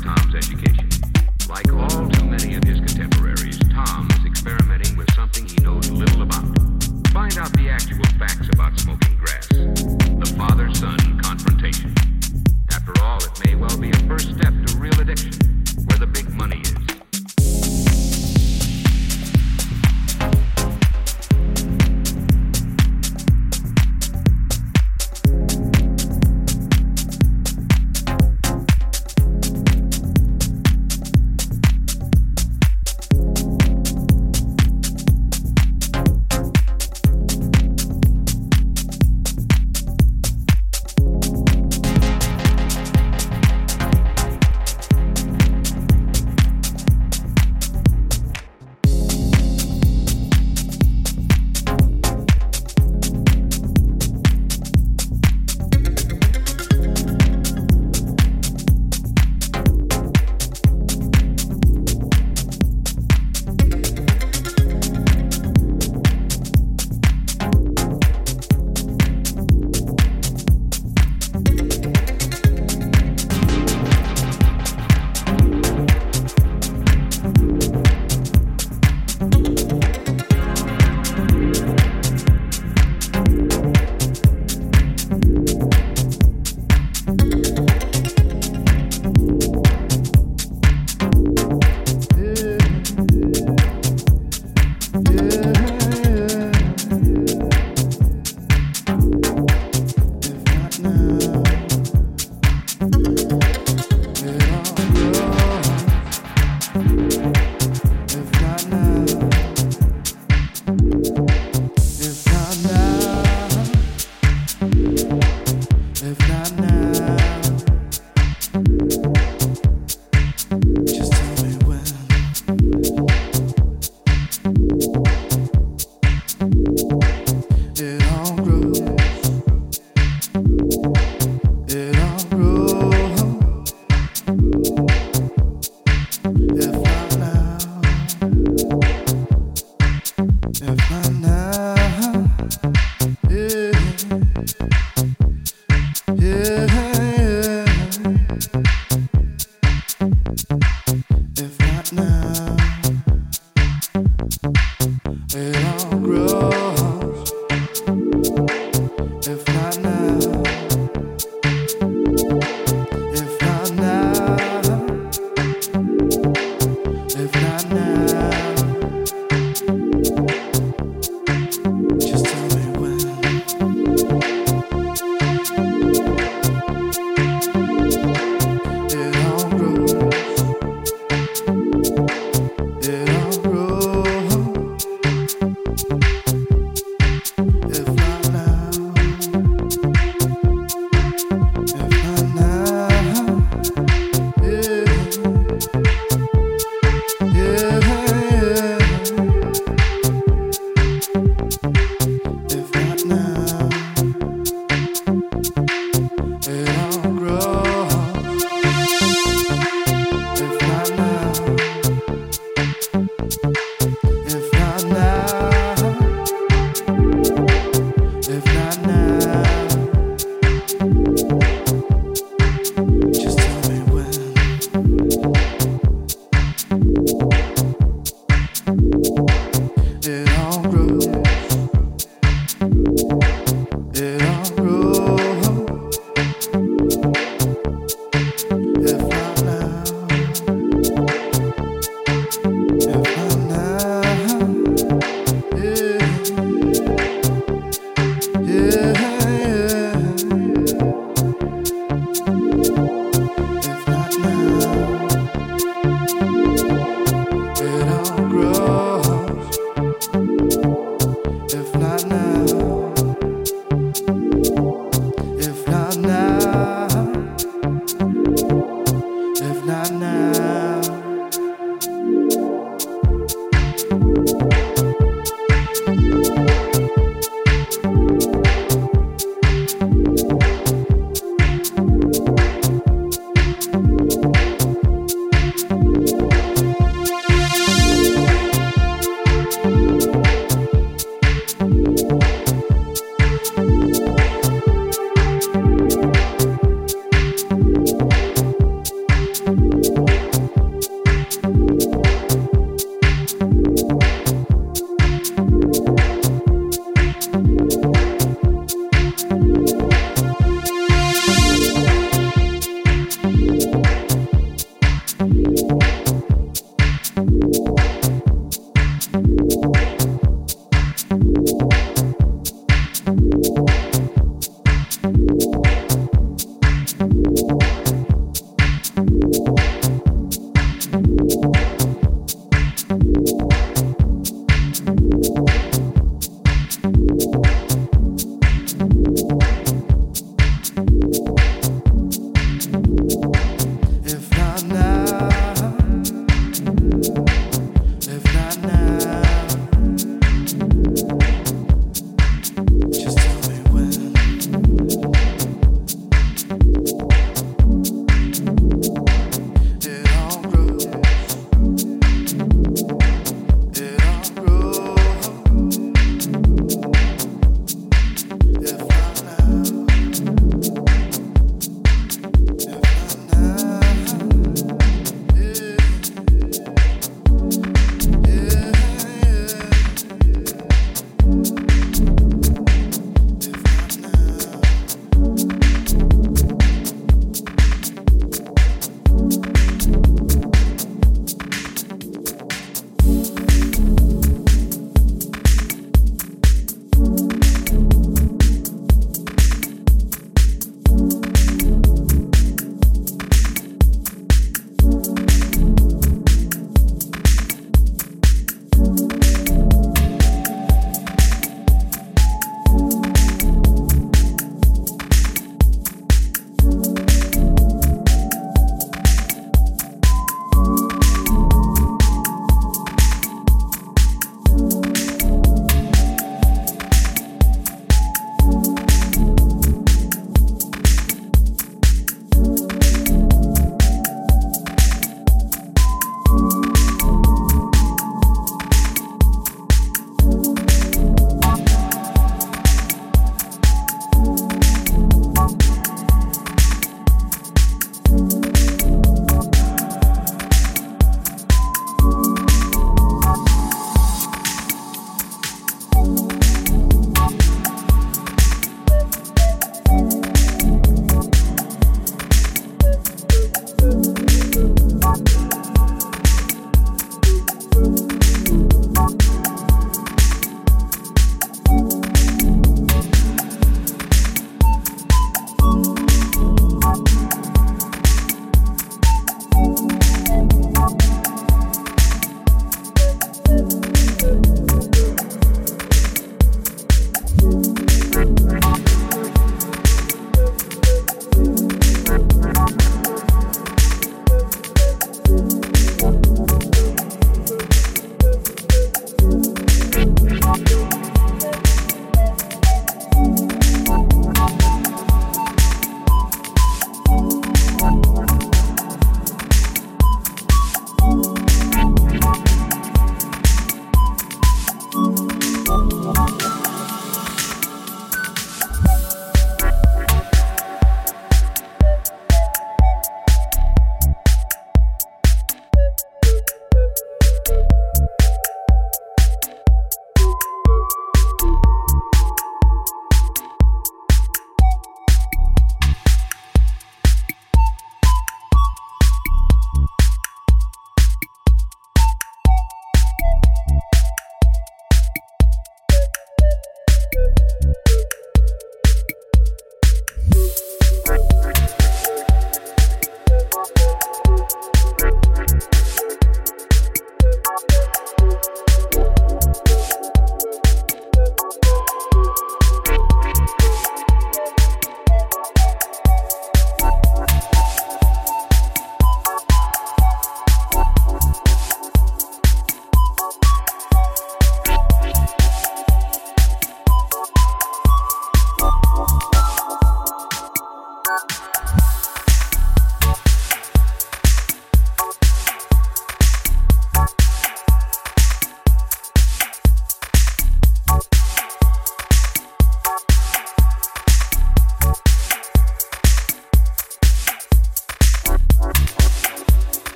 Tom's education. Like all too many of his contemporaries, Tom is experimenting with something he knows little about. Find out the actual facts about smoking grass. The father son confrontation. After all, it may well be a first step to real addiction, where the big money is.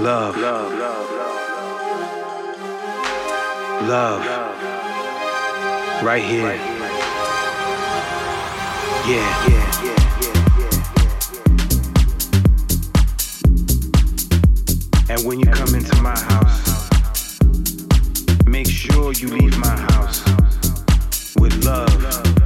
Love. Love. Love. Right here. Yeah. Yeah. And when you come into my house, make sure you leave my house with love.